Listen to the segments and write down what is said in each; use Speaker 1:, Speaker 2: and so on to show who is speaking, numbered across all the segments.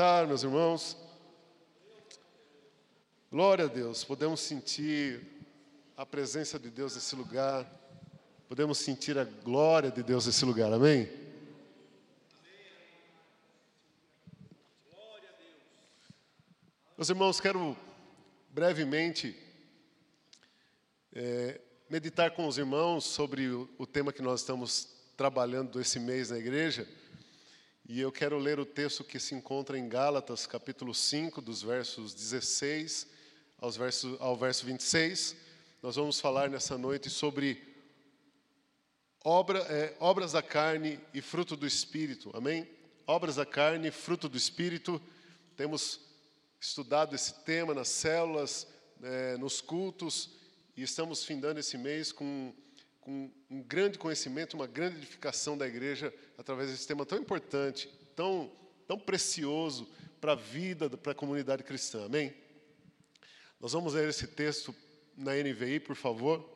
Speaker 1: Ah, meus irmãos. Glória a Deus, podemos sentir a presença de Deus nesse lugar, podemos sentir a glória de Deus nesse lugar, amém? Meus irmãos, quero brevemente é, meditar com os irmãos sobre o, o tema que nós estamos trabalhando esse mês na igreja. E eu quero ler o texto que se encontra em Gálatas, capítulo 5, dos versos 16 aos versos, ao verso 26. Nós vamos falar nessa noite sobre obra, é, obras da carne e fruto do Espírito. Amém? Obras da carne, fruto do Espírito. Temos estudado esse tema nas células, é, nos cultos, e estamos findando esse mês com, com um grande conhecimento, uma grande edificação da igreja através desse tema tão importante, tão, tão precioso para a vida, para a comunidade cristã. Amém? Nós vamos ler esse texto na NVI, por favor.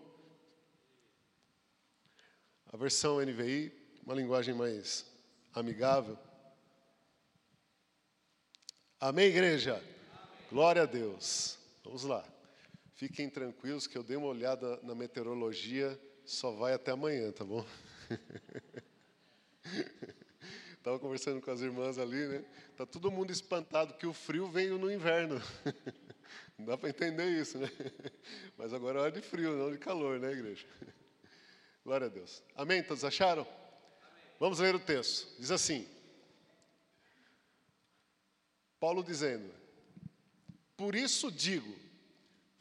Speaker 1: A versão NVI, uma linguagem mais amigável. Amém, igreja? Amém. Glória a Deus. Vamos lá. Fiquem tranquilos que eu dei uma olhada na meteorologia, só vai até amanhã, tá bom? Estava conversando com as irmãs ali, né? Tá todo mundo espantado que o frio veio no inverno. Não dá para entender isso, né? Mas agora é hora de frio, não de calor, né, igreja? Glória a Deus. Amém? Todos acharam? Amém. Vamos ler o texto. Diz assim: Paulo dizendo: Por isso digo,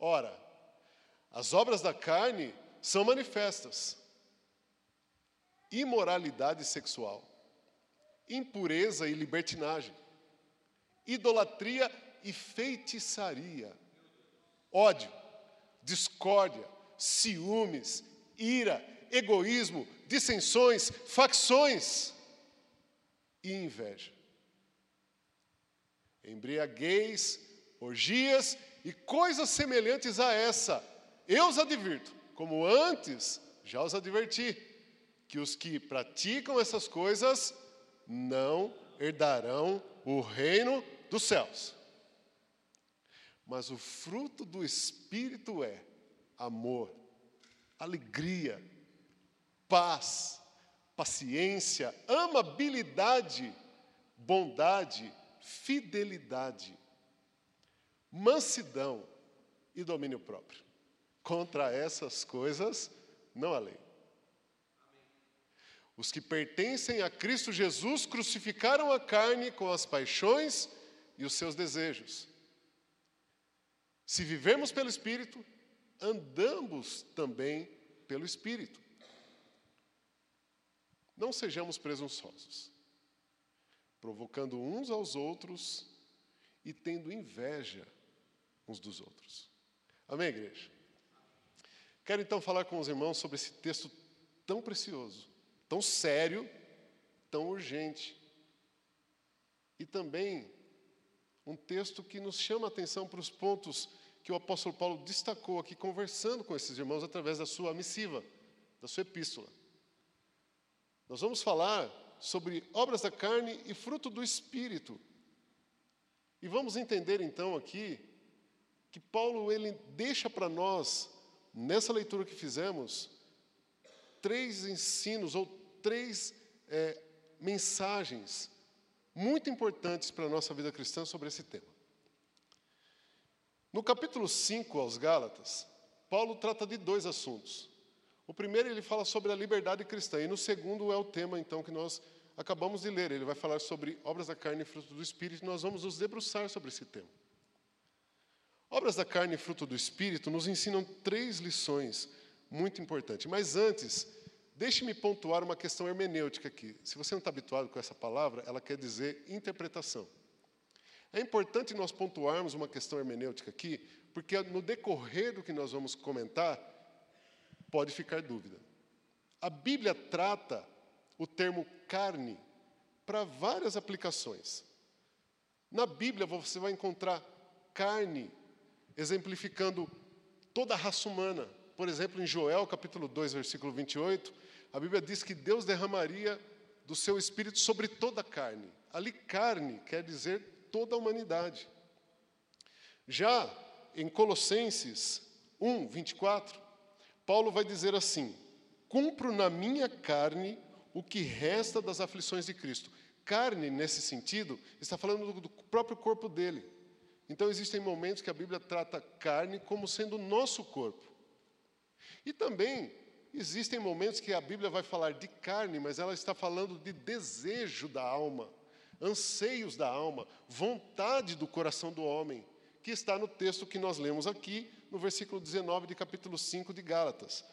Speaker 1: Ora, as obras da carne são manifestas: imoralidade sexual, impureza e libertinagem, idolatria e feitiçaria, ódio, discórdia, ciúmes, ira, egoísmo, dissensões, facções e inveja. Embriaguez, orgias e coisas semelhantes a essa. Eu os advirto, como antes já os adverti, que os que praticam essas coisas não herdarão o reino dos céus. Mas o fruto do Espírito é amor, alegria, paz, paciência, amabilidade, bondade, fidelidade, mansidão e domínio próprio. Contra essas coisas não há lei. Os que pertencem a Cristo Jesus crucificaram a carne com as paixões e os seus desejos. Se vivemos pelo Espírito, andamos também pelo Espírito. Não sejamos presunçosos, provocando uns aos outros e tendo inveja uns dos outros. Amém, igreja? Quero então falar com os irmãos sobre esse texto tão precioso, tão sério, tão urgente. E também um texto que nos chama a atenção para os pontos que o apóstolo Paulo destacou aqui, conversando com esses irmãos através da sua missiva, da sua epístola. Nós vamos falar sobre obras da carne e fruto do espírito. E vamos entender então aqui que Paulo ele deixa para nós nessa leitura que fizemos três ensinos ou três é, mensagens muito importantes para a nossa vida cristã sobre esse tema. No capítulo 5 aos Gálatas, Paulo trata de dois assuntos. O primeiro ele fala sobre a liberdade cristã, e no segundo é o tema então que nós acabamos de ler. Ele vai falar sobre obras da carne e fruto do espírito, e nós vamos nos debruçar sobre esse tema. Obras da carne e fruto do espírito nos ensinam três lições muito importantes. Mas antes, deixe-me pontuar uma questão hermenêutica aqui. Se você não está habituado com essa palavra, ela quer dizer interpretação. É importante nós pontuarmos uma questão hermenêutica aqui, porque no decorrer do que nós vamos comentar, pode ficar dúvida. A Bíblia trata o termo carne para várias aplicações. Na Bíblia você vai encontrar carne exemplificando toda a raça humana. Por exemplo, em Joel, capítulo 2, versículo 28, a Bíblia diz que Deus derramaria do seu espírito sobre toda a carne. Ali carne quer dizer toda a humanidade. Já em Colossenses 1, 24, Paulo vai dizer assim: Cumpro na minha carne o que resta das aflições de Cristo. Carne, nesse sentido, está falando do próprio corpo dele. Então, existem momentos que a Bíblia trata carne como sendo o nosso corpo. E também existem momentos que a Bíblia vai falar de carne, mas ela está falando de desejo da alma, anseios da alma, vontade do coração do homem, que está no texto que nós lemos aqui, no versículo 19 de capítulo 5 de Gálatas.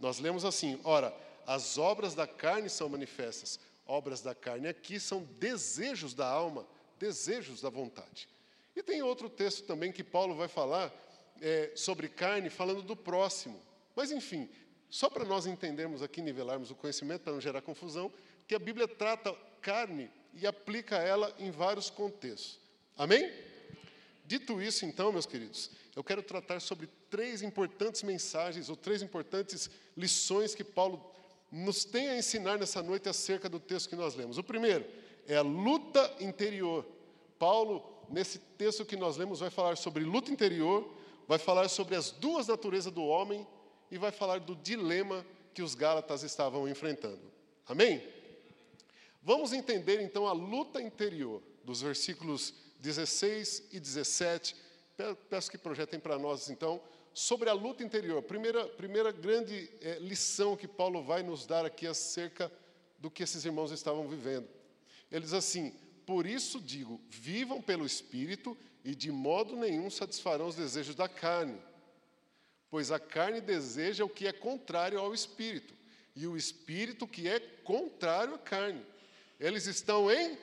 Speaker 1: Nós lemos assim: Ora, as obras da carne são manifestas. Obras da carne aqui são desejos da alma, desejos da vontade. E tem outro texto também que Paulo vai falar é, sobre carne, falando do próximo. Mas, enfim, só para nós entendermos aqui, nivelarmos o conhecimento, para não gerar confusão, que a Bíblia trata carne e aplica ela em vários contextos. Amém? Dito isso, então, meus queridos, eu quero tratar sobre três importantes mensagens ou três importantes lições que Paulo nos tem a ensinar nessa noite acerca do texto que nós lemos. O primeiro é a luta interior. Paulo, nesse texto que nós lemos, vai falar sobre luta interior, vai falar sobre as duas naturezas do homem e vai falar do dilema que os Gálatas estavam enfrentando. Amém? Vamos entender então a luta interior, dos versículos 16 e 17. Peço que projetem para nós então sobre a luta interior. Primeira, primeira grande é, lição que Paulo vai nos dar aqui acerca do que esses irmãos estavam vivendo. Ele diz assim: Por isso digo, vivam pelo Espírito e de modo nenhum satisfarão os desejos da carne. Pois a carne deseja o que é contrário ao Espírito, e o Espírito que é contrário à carne. Eles estão em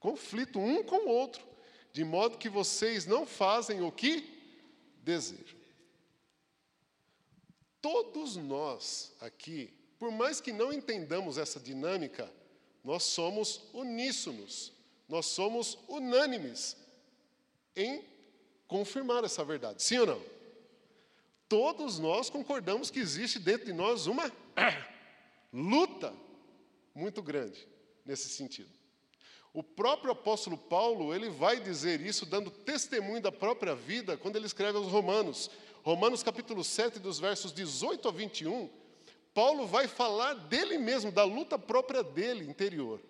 Speaker 1: conflito um com o outro, de modo que vocês não fazem o que desejo. Todos nós aqui, por mais que não entendamos essa dinâmica, nós somos uníssonos, nós somos unânimes em confirmar essa verdade. Sim ou não? Todos nós concordamos que existe dentro de nós uma luta muito grande nesse sentido. O próprio apóstolo Paulo, ele vai dizer isso dando testemunho da própria vida quando ele escreve aos Romanos. Romanos capítulo 7, dos versos 18 a 21, Paulo vai falar dele mesmo, da luta própria dele interior.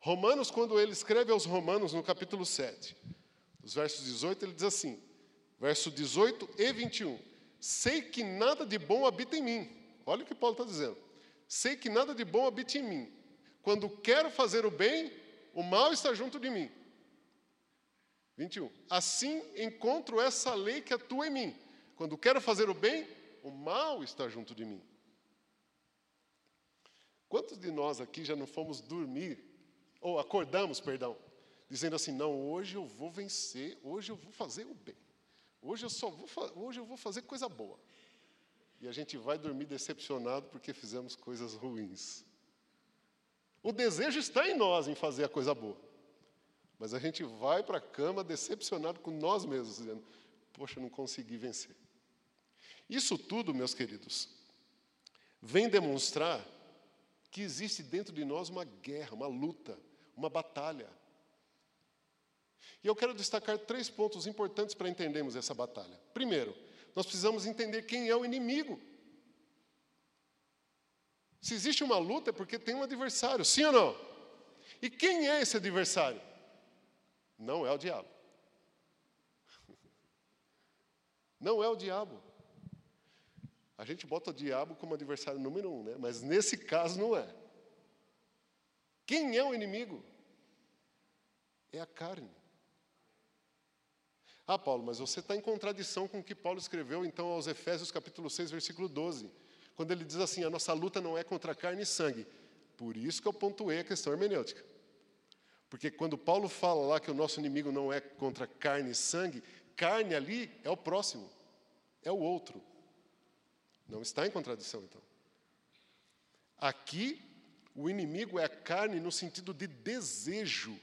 Speaker 1: Romanos, quando ele escreve aos Romanos no capítulo 7, dos versos 18, ele diz assim, verso 18 e 21, sei que nada de bom habita em mim. Olha o que Paulo está dizendo. Sei que nada de bom habita em mim, quando quero fazer o bem, o mal está junto de mim. 21. Assim encontro essa lei que atua em mim. Quando quero fazer o bem, o mal está junto de mim. Quantos de nós aqui já não fomos dormir, ou acordamos, perdão, dizendo assim: não, hoje eu vou vencer, hoje eu vou fazer o bem, hoje eu só vou, hoje eu vou fazer coisa boa. E a gente vai dormir decepcionado porque fizemos coisas ruins. O desejo está em nós em fazer a coisa boa. Mas a gente vai para a cama decepcionado com nós mesmos, dizendo: Poxa, não consegui vencer. Isso tudo, meus queridos, vem demonstrar que existe dentro de nós uma guerra, uma luta, uma batalha. E eu quero destacar três pontos importantes para entendermos essa batalha. Primeiro, nós precisamos entender quem é o inimigo. Se existe uma luta é porque tem um adversário, sim ou não? E quem é esse adversário? Não é o diabo. Não é o diabo. A gente bota o diabo como adversário número um, né? mas nesse caso não é. Quem é o inimigo? É a carne. Ah, Paulo, mas você está em contradição com o que Paulo escreveu então aos Efésios capítulo 6, versículo 12 quando ele diz assim: a nossa luta não é contra carne e sangue. Por isso que eu pontuei a questão hermenêutica. Porque quando Paulo fala lá que o nosso inimigo não é contra carne e sangue, carne ali é o próximo, é o outro. Não está em contradição, então. Aqui, o inimigo é a carne no sentido de desejo,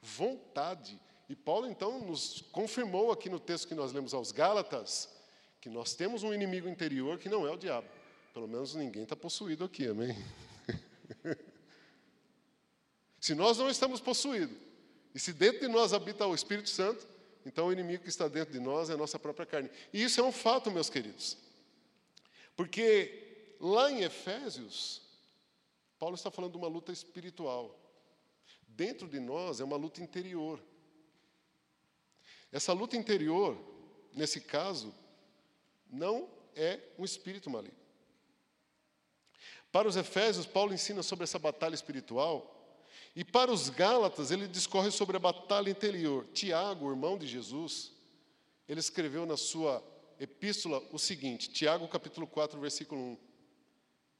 Speaker 1: vontade. E Paulo, então, nos confirmou aqui no texto que nós lemos aos Gálatas, que nós temos um inimigo interior que não é o diabo. Pelo menos ninguém está possuído aqui, amém? se nós não estamos possuídos, e se dentro de nós habita o Espírito Santo, então o inimigo que está dentro de nós é a nossa própria carne. E isso é um fato, meus queridos. Porque lá em Efésios, Paulo está falando de uma luta espiritual. Dentro de nós é uma luta interior. Essa luta interior, nesse caso, não é um espírito maligno. Para os Efésios, Paulo ensina sobre essa batalha espiritual, e para os Gálatas, ele discorre sobre a batalha interior. Tiago, irmão de Jesus, ele escreveu na sua epístola o seguinte, Tiago capítulo 4, versículo 1.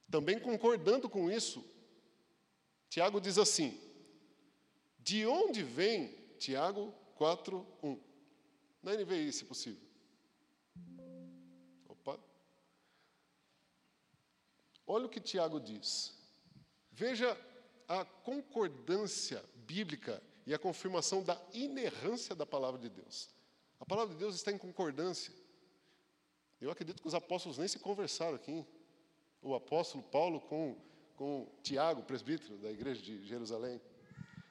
Speaker 1: Também concordando com isso, Tiago diz assim: De onde vem, Tiago 4, 1. Na NVI, se possível. Opa. Olha o que Tiago diz. Veja a concordância bíblica e a confirmação da inerrância da palavra de Deus. A palavra de Deus está em concordância. Eu acredito que os apóstolos nem se conversaram aqui. O apóstolo Paulo com, com Tiago, presbítero da igreja de Jerusalém.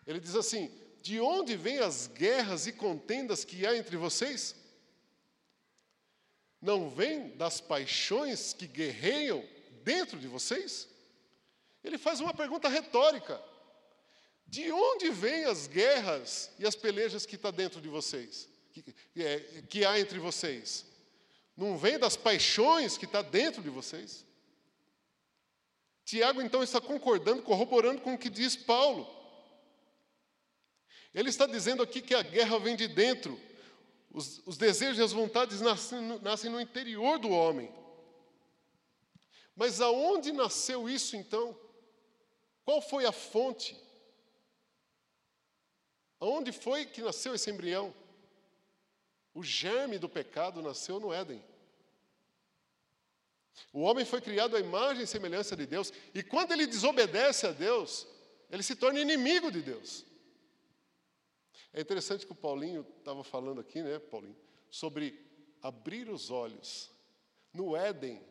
Speaker 1: Ele diz assim: De onde vêm as guerras e contendas que há entre vocês? Não vem das paixões que guerreiam dentro de vocês? Ele faz uma pergunta retórica. De onde vêm as guerras e as pelejas que está dentro de vocês? Que, é, que há entre vocês? Não vem das paixões que está dentro de vocês? Tiago, então, está concordando, corroborando com o que diz Paulo. Ele está dizendo aqui que a guerra vem de dentro. Os, os desejos e as vontades nascem nascem no interior do homem. Mas aonde nasceu isso, então? Qual foi a fonte? Aonde foi que nasceu esse embrião? O germe do pecado nasceu no Éden. O homem foi criado à imagem e semelhança de Deus, e quando ele desobedece a Deus, ele se torna inimigo de Deus. É interessante que o Paulinho estava falando aqui, né, Paulinho, sobre abrir os olhos. No Éden,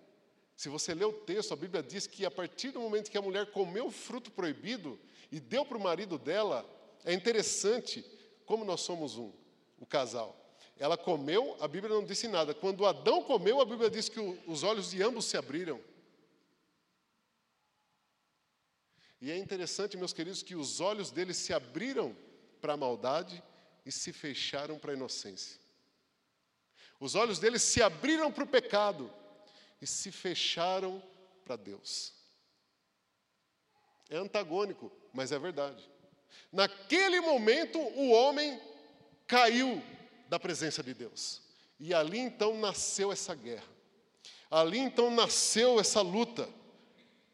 Speaker 1: se você ler o texto, a Bíblia diz que a partir do momento que a mulher comeu o fruto proibido e deu para o marido dela, é interessante como nós somos um, o casal. Ela comeu, a Bíblia não disse nada. Quando Adão comeu, a Bíblia diz que os olhos de ambos se abriram. E é interessante, meus queridos, que os olhos deles se abriram para a maldade e se fecharam para a inocência. Os olhos deles se abriram para o pecado e se fecharam para Deus. É antagônico, mas é verdade. Naquele momento, o homem caiu da presença de Deus. E ali então nasceu essa guerra. Ali então nasceu essa luta.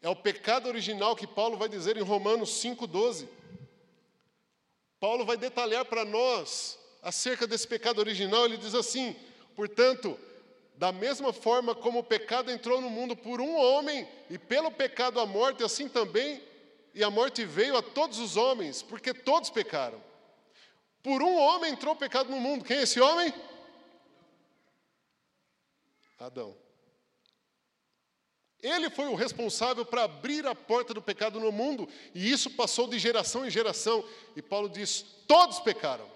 Speaker 1: É o pecado original que Paulo vai dizer em Romanos 5,12. Paulo vai detalhar para nós acerca desse pecado original. Ele diz assim: portanto, da mesma forma como o pecado entrou no mundo por um homem, e pelo pecado a morte, assim também, e a morte veio a todos os homens, porque todos pecaram. Por um homem entrou o pecado no mundo. Quem é esse homem? Adão. Ele foi o responsável para abrir a porta do pecado no mundo, e isso passou de geração em geração. E Paulo diz: todos pecaram.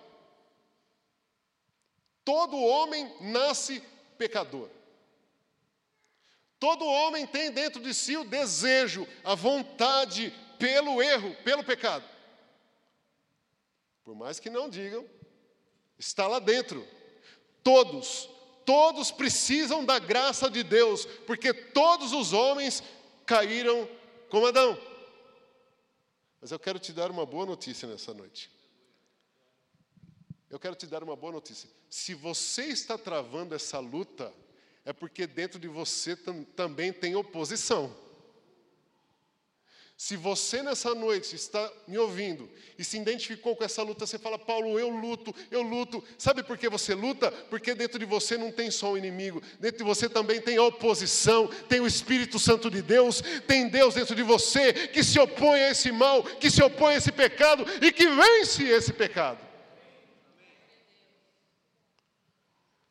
Speaker 1: Todo homem nasce pecador. Todo homem tem dentro de si o desejo, a vontade pelo erro, pelo pecado. Por mais que não digam, está lá dentro. Todos, todos precisam da graça de Deus, porque todos os homens caíram como Adão. Mas eu quero te dar uma boa notícia nessa noite. Eu quero te dar uma boa notícia. Se você está travando essa luta, é porque dentro de você tam também tem oposição. Se você nessa noite está me ouvindo e se identificou com essa luta, você fala, Paulo, eu luto, eu luto. Sabe por que você luta? Porque dentro de você não tem só o inimigo, dentro de você também tem a oposição, tem o Espírito Santo de Deus, tem Deus dentro de você que se opõe a esse mal, que se opõe a esse pecado e que vence esse pecado.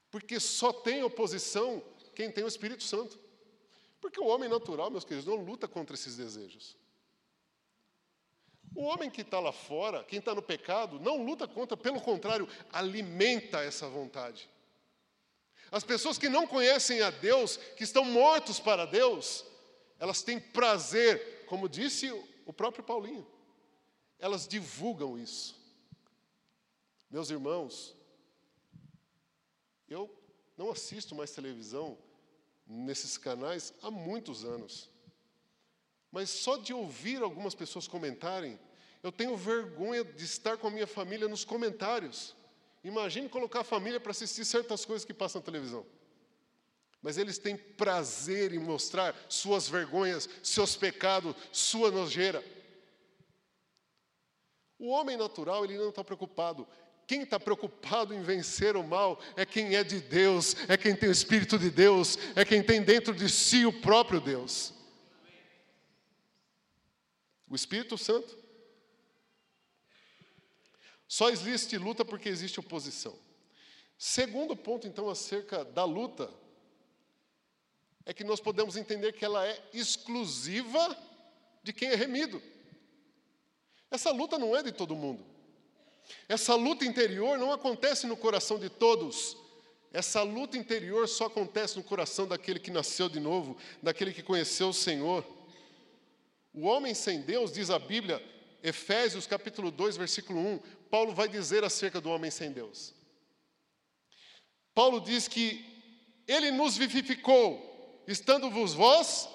Speaker 1: Porque só tem oposição quem tem o Espírito Santo. Porque o homem natural, meus queridos, não luta contra esses desejos. O homem que está lá fora, quem está no pecado, não luta contra, pelo contrário, alimenta essa vontade. As pessoas que não conhecem a Deus, que estão mortos para Deus, elas têm prazer, como disse o próprio Paulinho, elas divulgam isso. Meus irmãos, eu não assisto mais televisão nesses canais há muitos anos. Mas só de ouvir algumas pessoas comentarem, eu tenho vergonha de estar com a minha família nos comentários. Imagine colocar a família para assistir certas coisas que passam na televisão. Mas eles têm prazer em mostrar suas vergonhas, seus pecados, sua nojeira. O homem natural, ele não está preocupado. Quem está preocupado em vencer o mal é quem é de Deus, é quem tem o Espírito de Deus, é quem tem dentro de si o próprio Deus. O Espírito Santo. Só existe luta porque existe oposição. Segundo ponto, então, acerca da luta, é que nós podemos entender que ela é exclusiva de quem é remido. Essa luta não é de todo mundo. Essa luta interior não acontece no coração de todos. Essa luta interior só acontece no coração daquele que nasceu de novo, daquele que conheceu o Senhor. O homem sem Deus, diz a Bíblia, Efésios capítulo 2, versículo 1, Paulo vai dizer acerca do homem sem Deus. Paulo diz que ele nos vivificou, estando-vos vós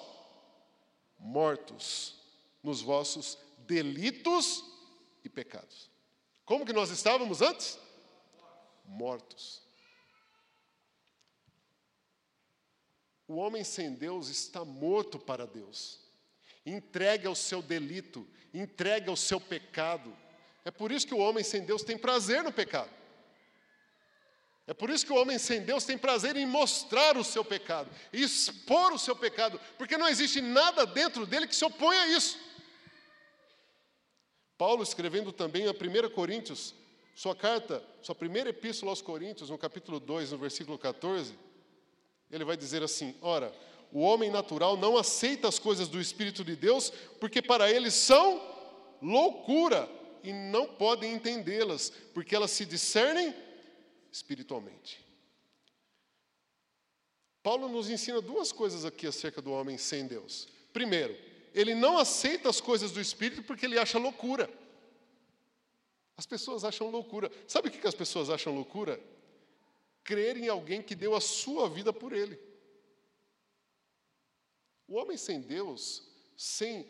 Speaker 1: mortos nos vossos delitos e pecados. Como que nós estávamos antes? Mortos. O homem sem Deus está morto para Deus. Entregue ao seu delito, entregue ao seu pecado. É por isso que o homem sem Deus tem prazer no pecado. É por isso que o homem sem Deus tem prazer em mostrar o seu pecado, expor o seu pecado, porque não existe nada dentro dele que se oponha a isso. Paulo, escrevendo também a 1 Coríntios, sua carta, sua primeira epístola aos Coríntios, no capítulo 2, no versículo 14, ele vai dizer assim: Ora, o homem natural não aceita as coisas do Espírito de Deus, porque para ele são loucura e não podem entendê-las, porque elas se discernem espiritualmente. Paulo nos ensina duas coisas aqui acerca do homem sem Deus. Primeiro, ele não aceita as coisas do Espírito porque ele acha loucura. As pessoas acham loucura. Sabe o que as pessoas acham loucura? Crer em alguém que deu a sua vida por ele. O homem sem Deus, sem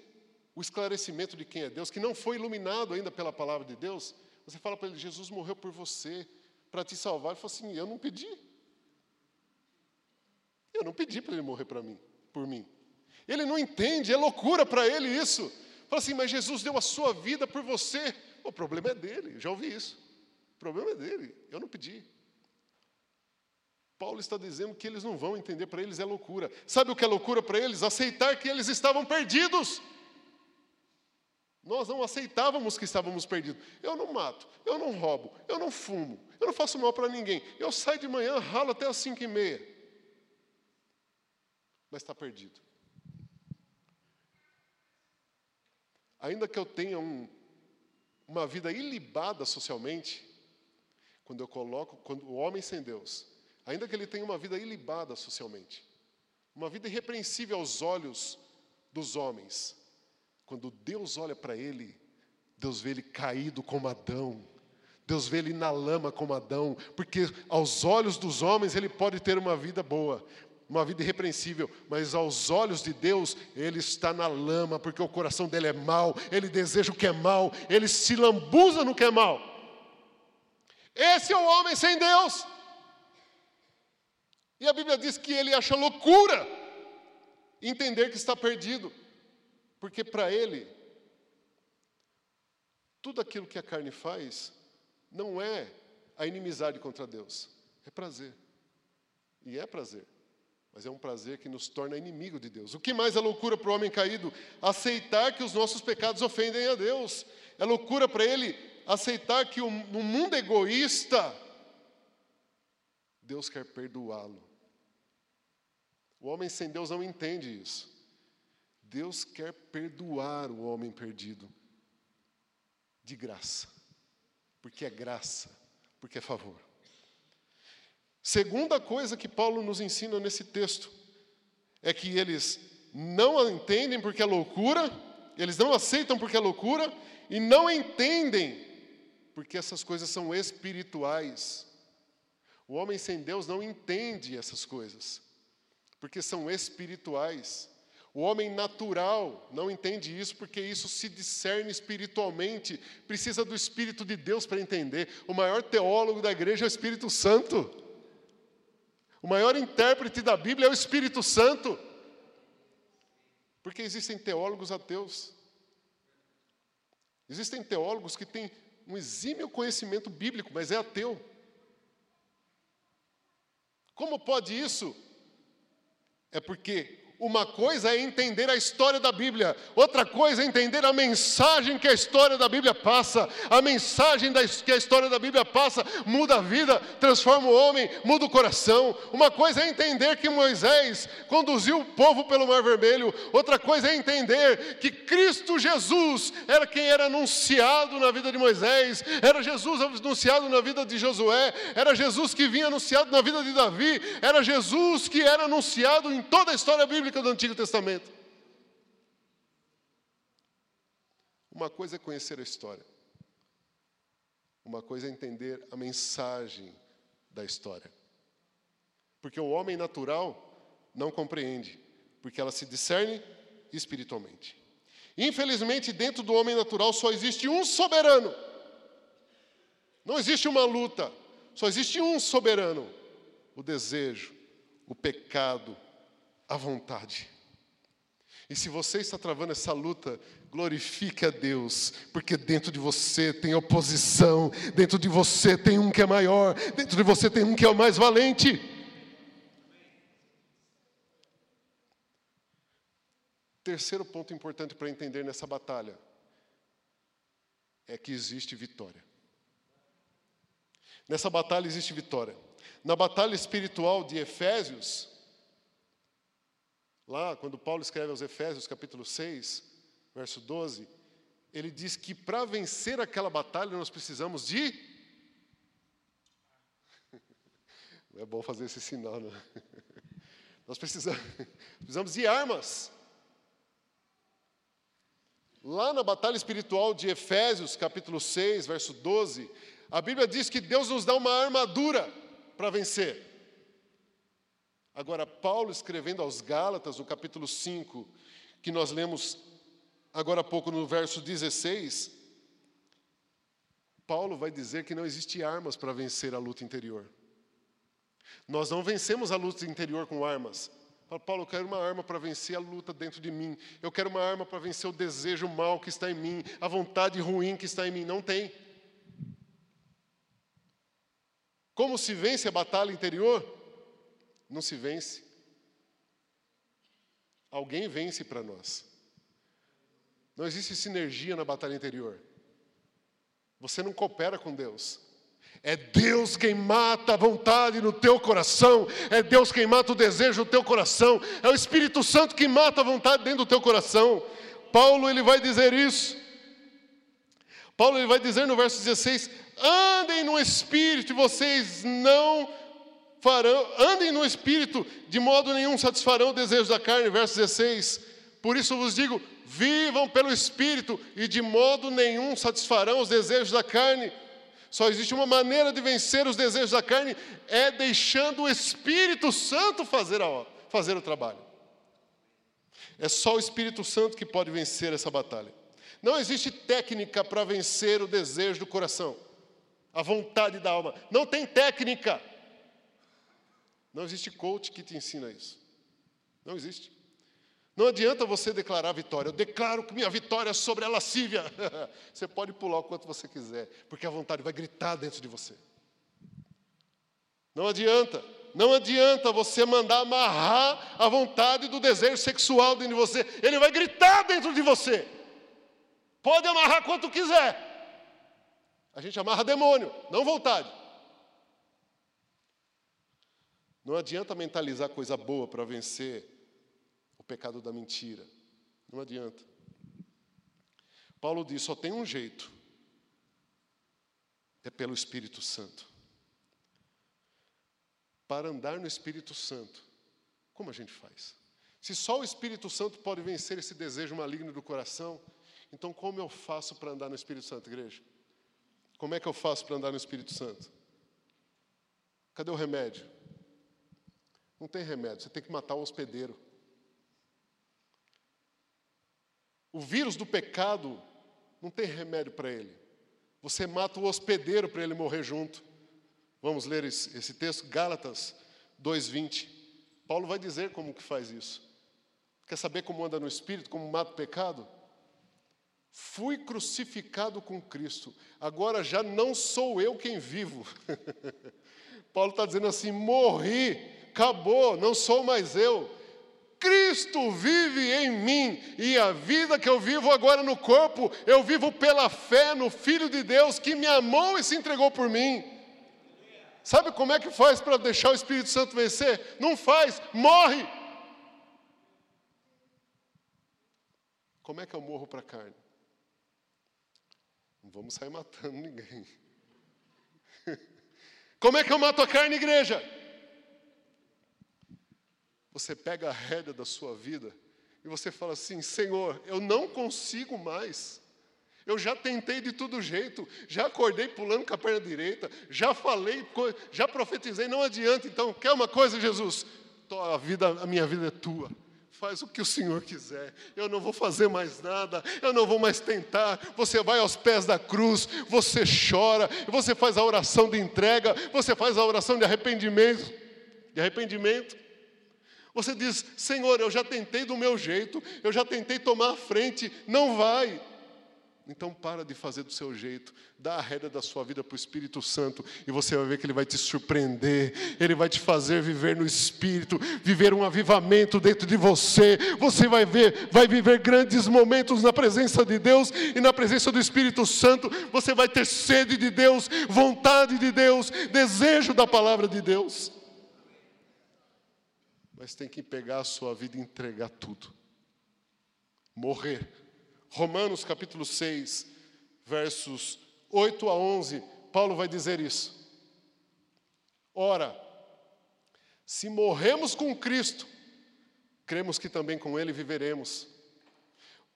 Speaker 1: o esclarecimento de quem é Deus, que não foi iluminado ainda pela palavra de Deus, você fala para ele: Jesus morreu por você, para te salvar. Ele fala assim: Eu não pedi. Eu não pedi para ele morrer para mim, por mim. Ele não entende, é loucura para ele isso. Fala assim, mas Jesus deu a sua vida por você. O problema é dele, já ouvi isso. O problema é dele, eu não pedi. Paulo está dizendo que eles não vão entender, para eles é loucura. Sabe o que é loucura para eles? Aceitar que eles estavam perdidos. Nós não aceitávamos que estávamos perdidos. Eu não mato, eu não roubo, eu não fumo, eu não faço mal para ninguém. Eu saio de manhã, ralo até as cinco e meia. Mas está perdido. Ainda que eu tenha um, uma vida ilibada socialmente, quando eu coloco, quando o homem sem Deus, ainda que ele tenha uma vida ilibada socialmente, uma vida irrepreensível aos olhos dos homens, quando Deus olha para ele, Deus vê ele caído como Adão, Deus vê ele na lama como Adão, porque aos olhos dos homens ele pode ter uma vida boa, uma vida irrepreensível, mas aos olhos de Deus, ele está na lama, porque o coração dele é mau, ele deseja o que é mau, ele se lambuza no que é mau. Esse é o homem sem Deus. E a Bíblia diz que ele acha loucura entender que está perdido. Porque para ele, tudo aquilo que a carne faz não é a inimizade contra Deus, é prazer. E é prazer, mas é um prazer que nos torna inimigo de Deus. O que mais é loucura para o homem caído? Aceitar que os nossos pecados ofendem a Deus. É loucura para ele aceitar que no mundo egoísta, Deus quer perdoá-lo. O homem sem Deus não entende isso. Deus quer perdoar o homem perdido de graça, porque é graça, porque é favor. Segunda coisa que Paulo nos ensina nesse texto é que eles não entendem porque é loucura, eles não aceitam porque é loucura e não entendem porque essas coisas são espirituais. O homem sem Deus não entende essas coisas, porque são espirituais. O homem natural não entende isso porque isso se discerne espiritualmente, precisa do Espírito de Deus para entender. O maior teólogo da igreja é o Espírito Santo. O maior intérprete da Bíblia é o Espírito Santo. Porque existem teólogos ateus. Existem teólogos que têm um exímio conhecimento bíblico, mas é ateu. Como pode isso? É porque uma coisa é entender a história da Bíblia, outra coisa é entender a mensagem que a história da Bíblia passa. A mensagem que a história da Bíblia passa muda a vida, transforma o homem, muda o coração. Uma coisa é entender que Moisés conduziu o povo pelo Mar Vermelho, outra coisa é entender que Cristo Jesus era quem era anunciado na vida de Moisés, era Jesus anunciado na vida de Josué, era Jesus que vinha anunciado na vida de Davi, era Jesus que era anunciado em toda a história bíblica bíblica do Antigo Testamento. Uma coisa é conhecer a história, uma coisa é entender a mensagem da história. Porque o homem natural não compreende, porque ela se discerne espiritualmente. Infelizmente, dentro do homem natural só existe um soberano. Não existe uma luta, só existe um soberano: o desejo, o pecado, à vontade. E se você está travando essa luta, glorifique a Deus, porque dentro de você tem oposição, dentro de você tem um que é maior, dentro de você tem um que é o mais valente. Terceiro ponto importante para entender nessa batalha é que existe vitória. Nessa batalha existe vitória. Na batalha espiritual de Efésios, Lá, quando Paulo escreve aos Efésios, capítulo 6, verso 12, ele diz que para vencer aquela batalha nós precisamos de. É bom fazer esse sinal, não. Nós precisamos, precisamos de armas. Lá na batalha espiritual de Efésios, capítulo 6, verso 12, a Bíblia diz que Deus nos dá uma armadura para vencer. Agora, Paulo escrevendo aos Gálatas, no capítulo 5, que nós lemos agora há pouco no verso 16, Paulo vai dizer que não existe armas para vencer a luta interior. Nós não vencemos a luta interior com armas. Paulo, eu quero uma arma para vencer a luta dentro de mim. Eu quero uma arma para vencer o desejo mal que está em mim, a vontade ruim que está em mim. Não tem. Como se vence a batalha interior? Não se vence. Alguém vence para nós. Não existe sinergia na batalha interior. Você não coopera com Deus. É Deus quem mata a vontade no teu coração, é Deus quem mata o desejo no teu coração, é o Espírito Santo que mata a vontade dentro do teu coração. Paulo ele vai dizer isso. Paulo ele vai dizer no verso 16: andem no Espírito, vocês não farão, andem no espírito, de modo nenhum satisfarão o desejo da carne, verso 16. Por isso vos digo: vivam pelo espírito, e de modo nenhum satisfarão os desejos da carne. Só existe uma maneira de vencer os desejos da carne, é deixando o Espírito Santo fazer, a, fazer o trabalho. É só o Espírito Santo que pode vencer essa batalha. Não existe técnica para vencer o desejo do coração, a vontade da alma. Não tem técnica. Não existe coach que te ensina isso. Não existe. Não adianta você declarar vitória. Eu declaro que minha vitória é sobre a lascívia. você pode pular o quanto você quiser, porque a vontade vai gritar dentro de você. Não adianta. Não adianta você mandar amarrar a vontade do desejo sexual dentro de você. Ele vai gritar dentro de você. Pode amarrar quanto quiser. A gente amarra demônio, não vontade. Não adianta mentalizar coisa boa para vencer o pecado da mentira. Não adianta. Paulo diz: só tem um jeito. É pelo Espírito Santo. Para andar no Espírito Santo, como a gente faz? Se só o Espírito Santo pode vencer esse desejo maligno do coração, então como eu faço para andar no Espírito Santo, igreja? Como é que eu faço para andar no Espírito Santo? Cadê o remédio? Não tem remédio, você tem que matar o hospedeiro. O vírus do pecado não tem remédio para ele. Você mata o hospedeiro para ele morrer junto. Vamos ler esse, texto, Gálatas 2:20. Paulo vai dizer como que faz isso. Quer saber como anda no espírito, como mata o pecado? Fui crucificado com Cristo, agora já não sou eu quem vivo. Paulo está dizendo assim: morri, acabou, não sou mais eu. Cristo vive em mim, e a vida que eu vivo agora no corpo, eu vivo pela fé no Filho de Deus que me amou e se entregou por mim. Sabe como é que faz para deixar o Espírito Santo vencer? Não faz, morre. Como é que eu morro para a carne? Não vamos sair matando ninguém. Como é que eu mato a carne, igreja? Você pega a rédea da sua vida e você fala assim: Senhor, eu não consigo mais. Eu já tentei de todo jeito, já acordei pulando com a perna direita, já falei, já profetizei, não adianta. Então, quer uma coisa, Jesus? A, vida, a minha vida é tua faz o que o Senhor quiser. Eu não vou fazer mais nada, eu não vou mais tentar. Você vai aos pés da cruz, você chora, você faz a oração de entrega, você faz a oração de arrependimento, de arrependimento. Você diz: "Senhor, eu já tentei do meu jeito, eu já tentei tomar a frente, não vai". Então para de fazer do seu jeito, dá a rédea da sua vida para o Espírito Santo e você vai ver que ele vai te surpreender, ele vai te fazer viver no Espírito, viver um avivamento dentro de você. Você vai ver, vai viver grandes momentos na presença de Deus e na presença do Espírito Santo. Você vai ter sede de Deus, vontade de Deus, desejo da palavra de Deus. Mas tem que pegar a sua vida e entregar tudo. Morrer Romanos capítulo 6, versos 8 a 11, Paulo vai dizer isso. Ora, se morremos com Cristo, cremos que também com Ele viveremos.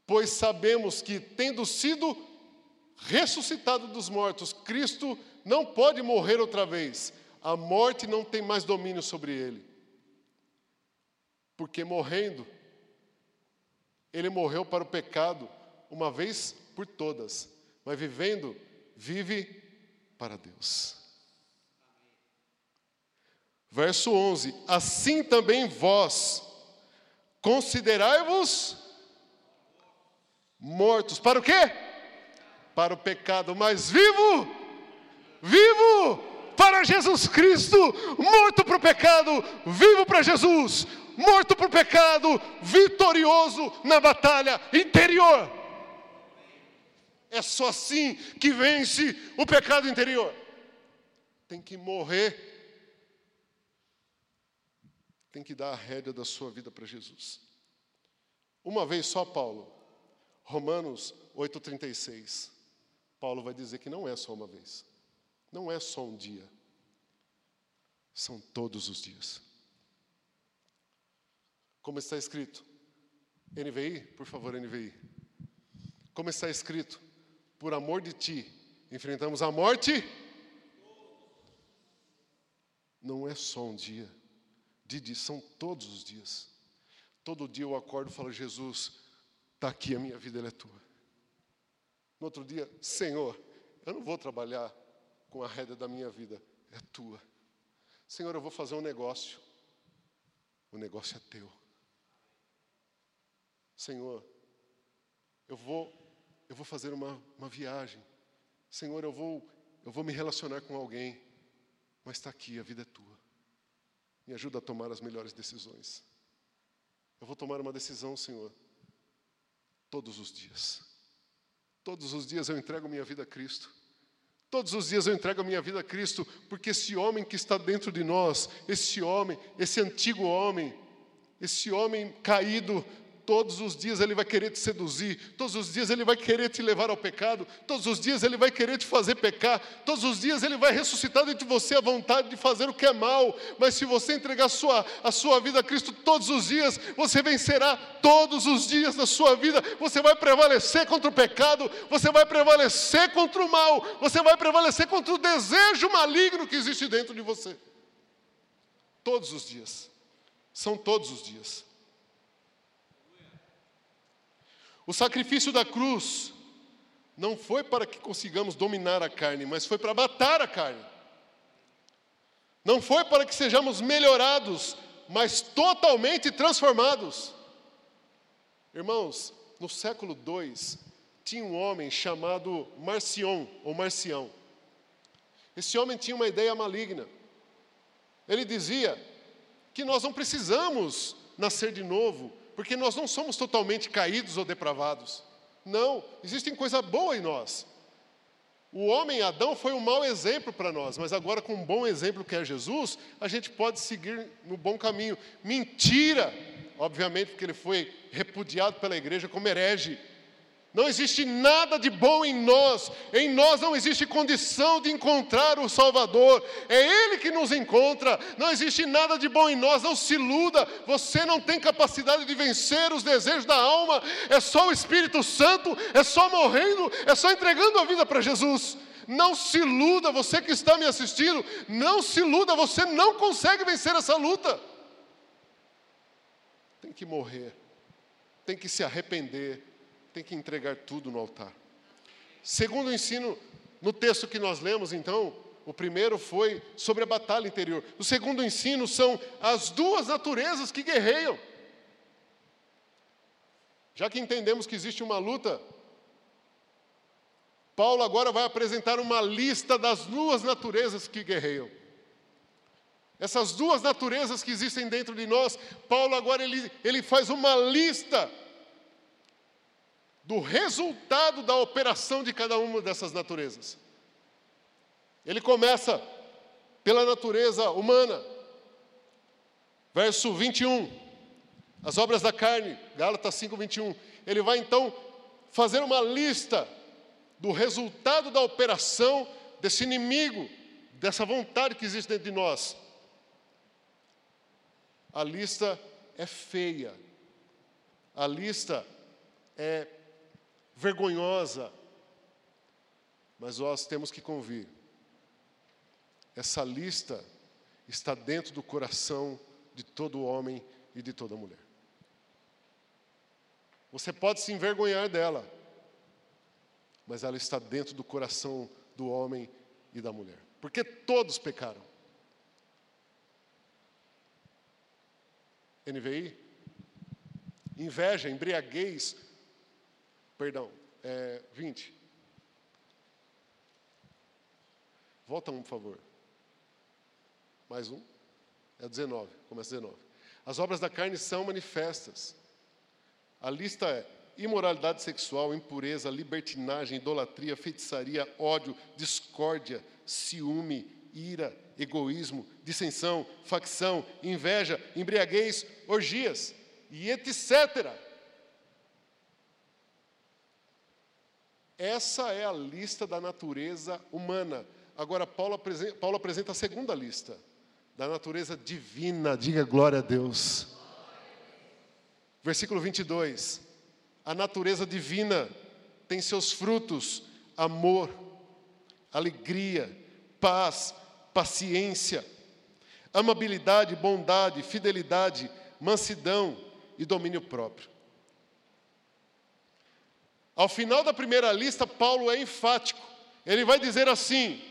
Speaker 1: Pois sabemos que, tendo sido ressuscitado dos mortos, Cristo não pode morrer outra vez. A morte não tem mais domínio sobre ele. Porque morrendo, ele morreu para o pecado uma vez por todas, mas vivendo, vive para Deus. Verso 11: Assim também vós, considerai-vos mortos. Para o quê? Para o pecado, mas vivo, vivo para Jesus Cristo, morto para o pecado, vivo para Jesus, morto para o pecado, vitorioso na batalha interior. É só assim que vence o pecado interior. Tem que morrer. Tem que dar a rédea da sua vida para Jesus. Uma vez só, Paulo, Romanos 8,36. Paulo vai dizer que não é só uma vez, não é só um dia, são todos os dias. Como está escrito? NVI, por favor, NVI. Como está escrito? por amor de ti, enfrentamos a morte. Não é só um dia, Didi, são todos os dias. Todo dia eu acordo e falo, Jesus, está aqui a minha vida, ela é tua. No outro dia, Senhor, eu não vou trabalhar com a rédea da minha vida, é tua. Senhor, eu vou fazer um negócio, o negócio é teu. Senhor, eu vou, eu vou fazer uma, uma viagem. Senhor, eu vou, eu vou me relacionar com alguém. Mas está aqui, a vida é tua. Me ajuda a tomar as melhores decisões. Eu vou tomar uma decisão, Senhor, todos os dias. Todos os dias eu entrego minha vida a Cristo. Todos os dias eu entrego a minha vida a Cristo, porque esse homem que está dentro de nós, esse homem, esse antigo homem, esse homem caído, Todos os dias ele vai querer te seduzir, todos os dias ele vai querer te levar ao pecado, todos os dias ele vai querer te fazer pecar, todos os dias ele vai ressuscitar dentro de você a vontade de fazer o que é mal. Mas se você entregar a sua, a sua vida a Cristo todos os dias, você vencerá todos os dias da sua vida. Você vai prevalecer contra o pecado, você vai prevalecer contra o mal, você vai prevalecer contra o desejo maligno que existe dentro de você. Todos os dias. São todos os dias. O sacrifício da cruz não foi para que consigamos dominar a carne, mas foi para matar a carne. Não foi para que sejamos melhorados, mas totalmente transformados. Irmãos, no século II, tinha um homem chamado Marcion, ou Marcião. Esse homem tinha uma ideia maligna. Ele dizia que nós não precisamos nascer de novo, porque nós não somos totalmente caídos ou depravados. Não, existe coisa boa em nós. O homem Adão foi um mau exemplo para nós, mas agora, com um bom exemplo que é Jesus, a gente pode seguir no bom caminho. Mentira! Obviamente, porque ele foi repudiado pela igreja como herege. Não existe nada de bom em nós, em nós não existe condição de encontrar o Salvador, é Ele que nos encontra, não existe nada de bom em nós, não se iluda, você não tem capacidade de vencer os desejos da alma, é só o Espírito Santo, é só morrendo, é só entregando a vida para Jesus. Não se iluda, você que está me assistindo, não se iluda, você não consegue vencer essa luta. Tem que morrer, tem que se arrepender tem que entregar tudo no altar. Segundo o ensino, no texto que nós lemos, então, o primeiro foi sobre a batalha interior. O segundo ensino são as duas naturezas que guerreiam. Já que entendemos que existe uma luta, Paulo agora vai apresentar uma lista das duas naturezas que guerreiam. Essas duas naturezas que existem dentro de nós, Paulo agora ele, ele faz uma lista do resultado da operação de cada uma dessas naturezas. Ele começa pela natureza humana. Verso 21. As obras da carne, Gálatas 5, 21. Ele vai então fazer uma lista do resultado da operação desse inimigo, dessa vontade que existe dentro de nós. A lista é feia. A lista é vergonhosa. Mas nós temos que convir. Essa lista está dentro do coração de todo homem e de toda mulher. Você pode se envergonhar dela, mas ela está dentro do coração do homem e da mulher. Porque todos pecaram. NVI? Inveja, embriaguez, Perdão, é 20. Volta um, por favor. Mais um. É 19, começa 19. As obras da carne são manifestas. A lista é imoralidade sexual, impureza, libertinagem, idolatria, feitiçaria, ódio, discórdia, ciúme, ira, egoísmo, dissensão, facção, inveja, embriaguez, orgias e etc. Essa é a lista da natureza humana. Agora, Paulo apresenta, Paulo apresenta a segunda lista, da natureza divina. Diga glória a Deus. Versículo 22. A natureza divina tem seus frutos: amor, alegria, paz, paciência, amabilidade, bondade, fidelidade, mansidão e domínio próprio. Ao final da primeira lista, Paulo é enfático. Ele vai dizer assim,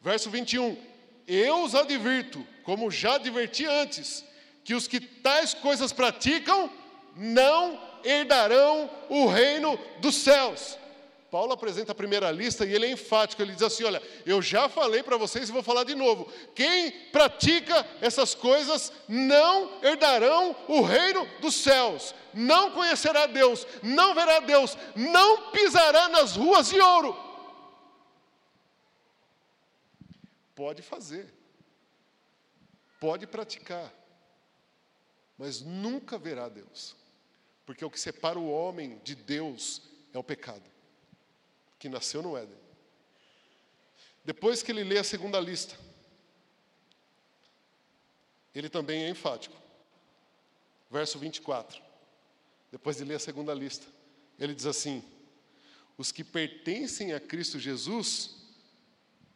Speaker 1: verso 21: Eu os advirto, como já adverti antes, que os que tais coisas praticam não herdarão o reino dos céus. Paulo apresenta a primeira lista e ele é enfático, ele diz assim: Olha, eu já falei para vocês e vou falar de novo. Quem pratica essas coisas não herdarão o reino dos céus, não conhecerá Deus, não verá Deus, não pisará nas ruas de ouro. Pode fazer, pode praticar, mas nunca verá Deus, porque o que separa o homem de Deus é o pecado que nasceu no Éden. Depois que ele lê a segunda lista, ele também é enfático. Verso 24. Depois de ler a segunda lista, ele diz assim: Os que pertencem a Cristo Jesus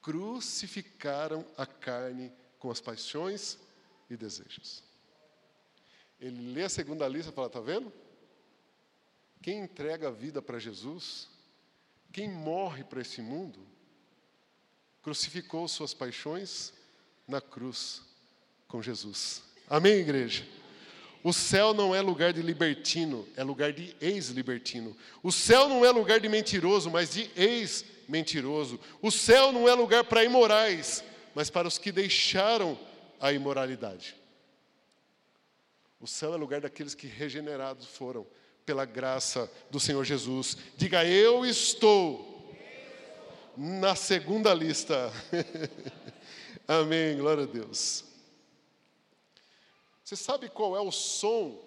Speaker 1: crucificaram a carne com as paixões e desejos. Ele lê a segunda lista e fala: Está vendo? Quem entrega a vida para Jesus quem morre para esse mundo crucificou suas paixões na cruz com Jesus. Amém, igreja? O céu não é lugar de libertino, é lugar de ex-libertino. O céu não é lugar de mentiroso, mas de ex-mentiroso. O céu não é lugar para imorais, mas para os que deixaram a imoralidade. O céu é lugar daqueles que regenerados foram pela graça do Senhor Jesus. Diga, eu estou na segunda lista. Amém, glória a Deus. Você sabe qual é o som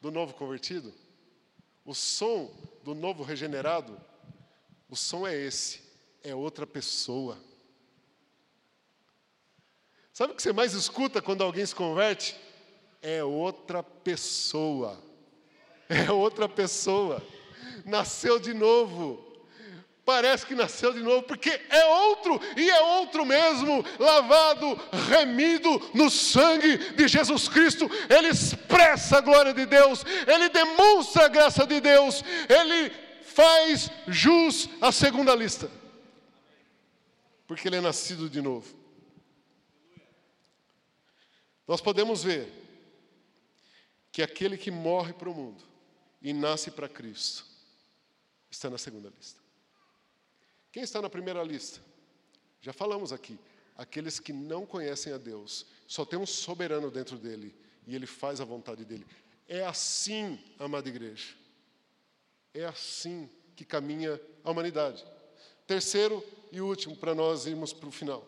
Speaker 1: do novo convertido? O som do novo regenerado? O som é esse, é outra pessoa. Sabe o que você mais escuta quando alguém se converte? É outra pessoa é outra pessoa. Nasceu de novo. Parece que nasceu de novo, porque é outro, e é outro mesmo, lavado, remido no sangue de Jesus Cristo. Ele expressa a glória de Deus, ele demonstra a graça de Deus, ele faz jus à segunda lista, porque ele é nascido de novo. Nós podemos ver que aquele que morre para o mundo, e nasce para Cristo, está na segunda lista. Quem está na primeira lista? Já falamos aqui. Aqueles que não conhecem a Deus, só tem um soberano dentro dele e ele faz a vontade dele. É assim, amada igreja. É assim que caminha a humanidade. Terceiro e último, para nós irmos para o final.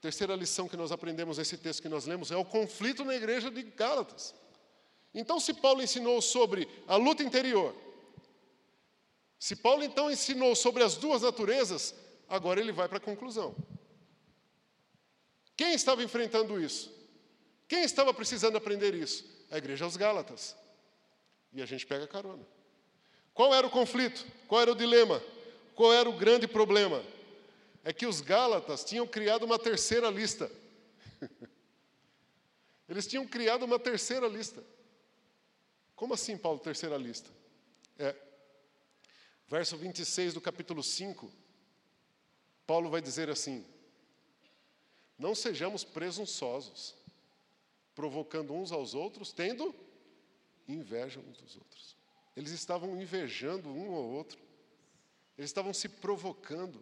Speaker 1: Terceira lição que nós aprendemos nesse texto que nós lemos é o conflito na igreja de Gálatas. Então, se Paulo ensinou sobre a luta interior, se Paulo então ensinou sobre as duas naturezas, agora ele vai para a conclusão. Quem estava enfrentando isso? Quem estava precisando aprender isso? A igreja aos Gálatas. E a gente pega carona. Qual era o conflito? Qual era o dilema? Qual era o grande problema? É que os Gálatas tinham criado uma terceira lista. Eles tinham criado uma terceira lista. Como assim, Paulo, terceira lista? É, verso 26 do capítulo 5, Paulo vai dizer assim: Não sejamos presunçosos, provocando uns aos outros, tendo inveja uns dos outros. Eles estavam invejando um ao outro, eles estavam se provocando.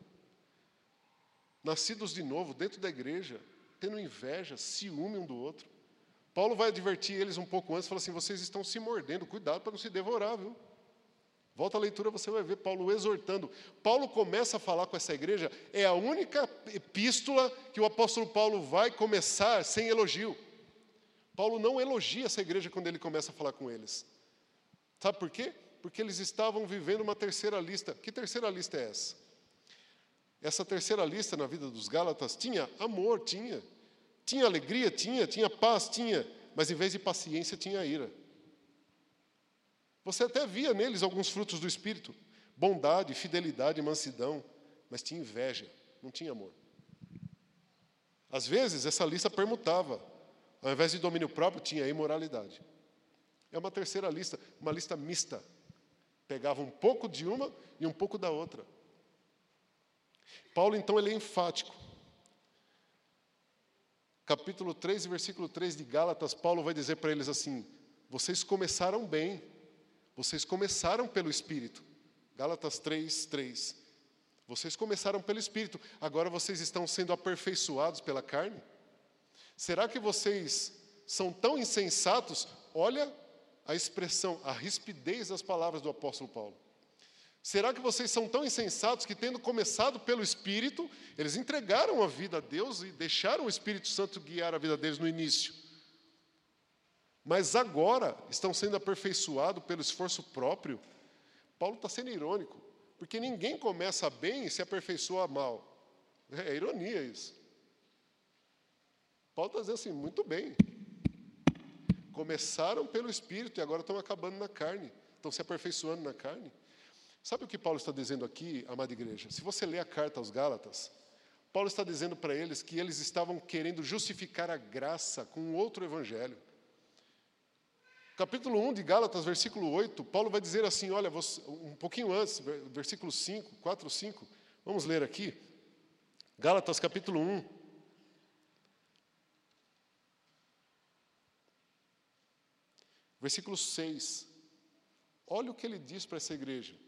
Speaker 1: Nascidos de novo, dentro da igreja, tendo inveja, ciúme um do outro. Paulo vai advertir eles um pouco antes, fala assim: vocês estão se mordendo, cuidado para não se devorar, viu? Volta à leitura, você vai ver Paulo exortando. Paulo começa a falar com essa igreja, é a única epístola que o apóstolo Paulo vai começar sem elogio. Paulo não elogia essa igreja quando ele começa a falar com eles. Sabe por quê? Porque eles estavam vivendo uma terceira lista. Que terceira lista é essa? Essa terceira lista na vida dos Gálatas tinha amor, tinha. Tinha alegria? Tinha. Tinha paz? Tinha. Mas em vez de paciência, tinha ira. Você até via neles alguns frutos do Espírito: bondade, fidelidade, mansidão. Mas tinha inveja, não tinha amor. Às vezes, essa lista permutava. Ao invés de domínio próprio, tinha imoralidade. É uma terceira lista, uma lista mista. Pegava um pouco de uma e um pouco da outra. Paulo, então, ele é enfático capítulo 3, versículo 3 de Gálatas, Paulo vai dizer para eles assim: vocês começaram bem, vocês começaram pelo Espírito. Gálatas 3, 3. Vocês começaram pelo Espírito, agora vocês estão sendo aperfeiçoados pela carne? Será que vocês são tão insensatos? Olha a expressão, a rispidez das palavras do apóstolo Paulo. Será que vocês são tão insensatos que, tendo começado pelo Espírito, eles entregaram a vida a Deus e deixaram o Espírito Santo guiar a vida deles no início? Mas agora estão sendo aperfeiçoados pelo esforço próprio? Paulo está sendo irônico, porque ninguém começa bem e se aperfeiçoa mal. É, é ironia isso. Paulo está dizendo assim: muito bem. Começaram pelo Espírito e agora estão acabando na carne, estão se aperfeiçoando na carne. Sabe o que Paulo está dizendo aqui, amada igreja? Se você ler a carta aos Gálatas, Paulo está dizendo para eles que eles estavam querendo justificar a graça com outro evangelho. Capítulo 1 de Gálatas, versículo 8, Paulo vai dizer assim: olha, um pouquinho antes, versículo 5, 4, 5, vamos ler aqui. Gálatas, capítulo 1. Versículo 6. Olha o que ele diz para essa igreja.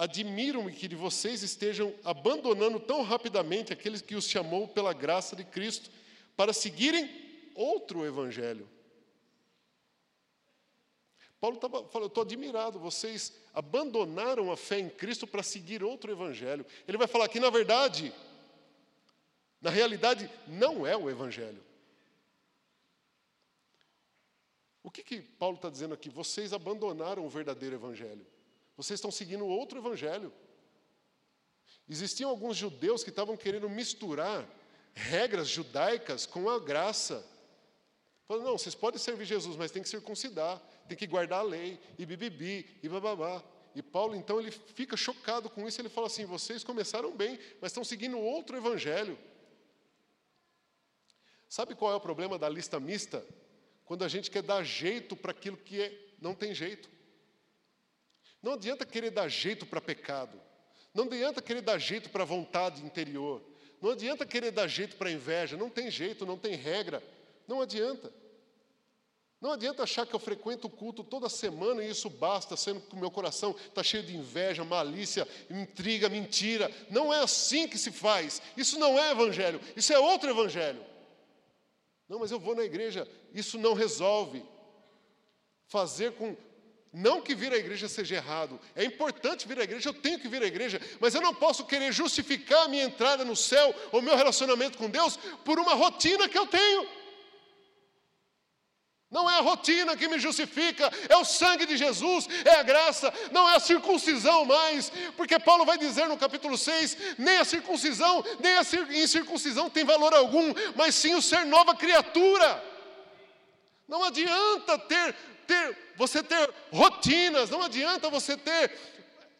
Speaker 1: Admiro-me que de vocês estejam abandonando tão rapidamente aqueles que os chamou pela graça de Cristo para seguirem outro evangelho. Paulo estava falando, eu estou admirado, vocês abandonaram a fé em Cristo para seguir outro evangelho. Ele vai falar que, na verdade, na realidade, não é o evangelho. O que, que Paulo está dizendo aqui? Vocês abandonaram o verdadeiro evangelho. Vocês estão seguindo outro evangelho. Existiam alguns judeus que estavam querendo misturar regras judaicas com a graça. Falando, não, vocês podem servir Jesus, mas tem que circuncidar, tem que guardar a lei, e bibibi, e bababá. E Paulo, então, ele fica chocado com isso, ele fala assim: vocês começaram bem, mas estão seguindo outro evangelho. Sabe qual é o problema da lista mista? Quando a gente quer dar jeito para aquilo que é, não tem jeito. Não adianta querer dar jeito para pecado. Não adianta querer dar jeito para a vontade interior. Não adianta querer dar jeito para a inveja. Não tem jeito, não tem regra. Não adianta. Não adianta achar que eu frequento o culto toda semana e isso basta, sendo que o meu coração está cheio de inveja, malícia, intriga, mentira. Não é assim que se faz. Isso não é evangelho, isso é outro evangelho. Não, mas eu vou na igreja, isso não resolve. Fazer com não que vir à igreja seja errado, é importante vir à igreja, eu tenho que vir à igreja, mas eu não posso querer justificar a minha entrada no céu ou meu relacionamento com Deus por uma rotina que eu tenho. Não é a rotina que me justifica, é o sangue de Jesus, é a graça, não é a circuncisão mais, porque Paulo vai dizer no capítulo 6: nem a circuncisão, nem a incircuncisão tem valor algum, mas sim o ser nova criatura. Não adianta ter ter, você ter rotinas, não adianta você ter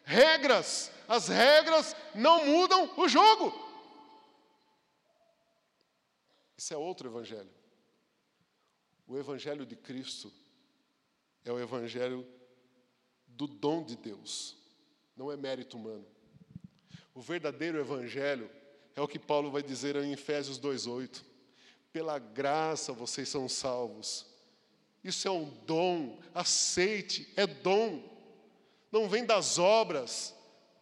Speaker 1: regras. As regras não mudam o jogo. Isso é outro evangelho. O evangelho de Cristo é o evangelho do dom de Deus, não é mérito humano. O verdadeiro evangelho é o que Paulo vai dizer em Efésios 2:8. Pela graça vocês são salvos isso é um dom, aceite, é dom. Não vem das obras,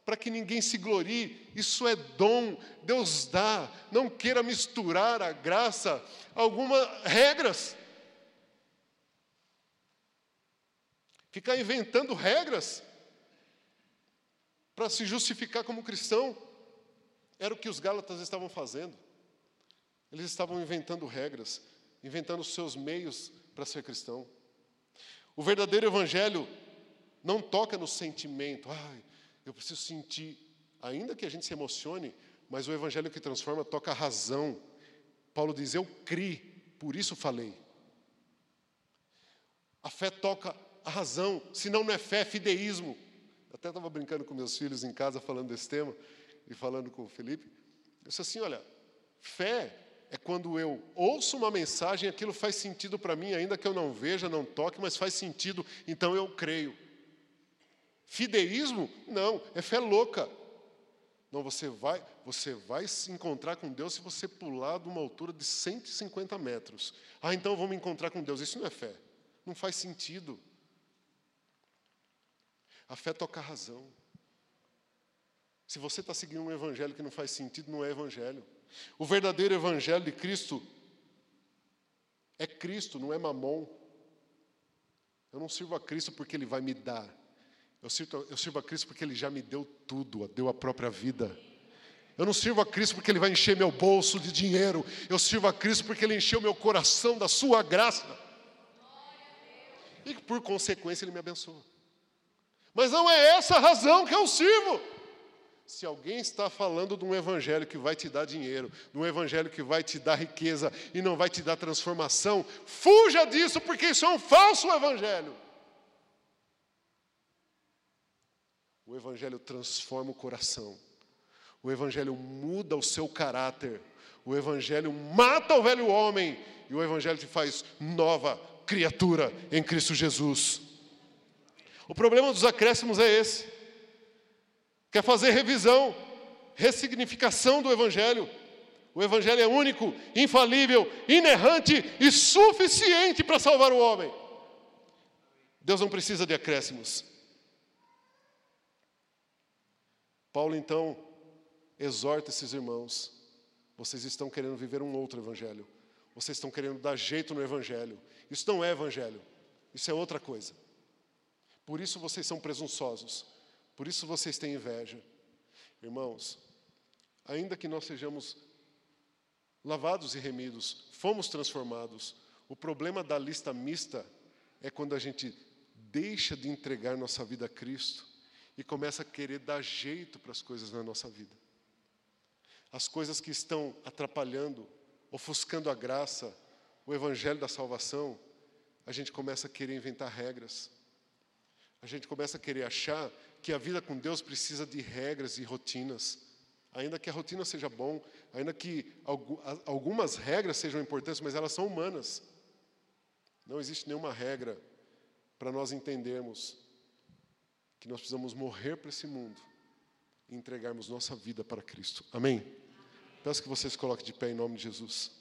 Speaker 1: para que ninguém se glorie, isso é dom, Deus dá. Não queira misturar a graça algumas regras. Ficar inventando regras para se justificar como cristão, era o que os Gálatas estavam fazendo. Eles estavam inventando regras, inventando seus meios para ser cristão. O verdadeiro evangelho não toca no sentimento, ai, eu preciso sentir, ainda que a gente se emocione, mas o evangelho que transforma toca a razão. Paulo diz: Eu criei, por isso falei. A fé toca a razão, senão não é fé, é fideísmo. Eu até estava brincando com meus filhos em casa falando desse tema e falando com o Felipe. Eu disse assim: olha, fé é quando eu ouço uma mensagem, aquilo faz sentido para mim, ainda que eu não veja, não toque, mas faz sentido, então eu creio. Fideísmo? Não, é fé louca. Não, você vai, você vai se encontrar com Deus se você pular de uma altura de 150 metros. Ah, então eu vou me encontrar com Deus. Isso não é fé. Não faz sentido. A fé toca a razão. Se você está seguindo um evangelho que não faz sentido, não é evangelho. O verdadeiro evangelho de Cristo é Cristo, não é mamon. Eu não sirvo a Cristo porque Ele vai me dar. Eu sirvo, eu sirvo a Cristo porque Ele já me deu tudo, deu a própria vida. Eu não sirvo a Cristo porque Ele vai encher meu bolso de dinheiro. Eu sirvo a Cristo porque Ele encheu meu coração da Sua graça. E por consequência Ele me abençoa. Mas não é essa a razão que eu sirvo. Se alguém está falando de um evangelho que vai te dar dinheiro, de um evangelho que vai te dar riqueza e não vai te dar transformação, fuja disso, porque isso é um falso evangelho. O evangelho transforma o coração. O evangelho muda o seu caráter. O evangelho mata o velho homem e o evangelho te faz nova criatura em Cristo Jesus. O problema dos acréscimos é esse quer fazer revisão, ressignificação do Evangelho. O Evangelho é único, infalível, inerrante e suficiente para salvar o homem. Deus não precisa de acréscimos. Paulo então exorta esses irmãos: vocês estão querendo viver um outro Evangelho, vocês estão querendo dar jeito no Evangelho. Isso não é Evangelho, isso é outra coisa. Por isso vocês são presunçosos. Por isso vocês têm inveja. Irmãos, ainda que nós sejamos lavados e remidos, fomos transformados, o problema da lista mista é quando a gente deixa de entregar nossa vida a Cristo e começa a querer dar jeito para as coisas na nossa vida. As coisas que estão atrapalhando, ofuscando a graça, o evangelho da salvação, a gente começa a querer inventar regras. A gente começa a querer achar que a vida com Deus precisa de regras e rotinas. Ainda que a rotina seja bom, ainda que algumas regras sejam importantes, mas elas são humanas. Não existe nenhuma regra para nós entendermos que nós precisamos morrer para esse mundo e entregarmos nossa vida para Cristo. Amém? Peço que vocês coloquem de pé em nome de Jesus.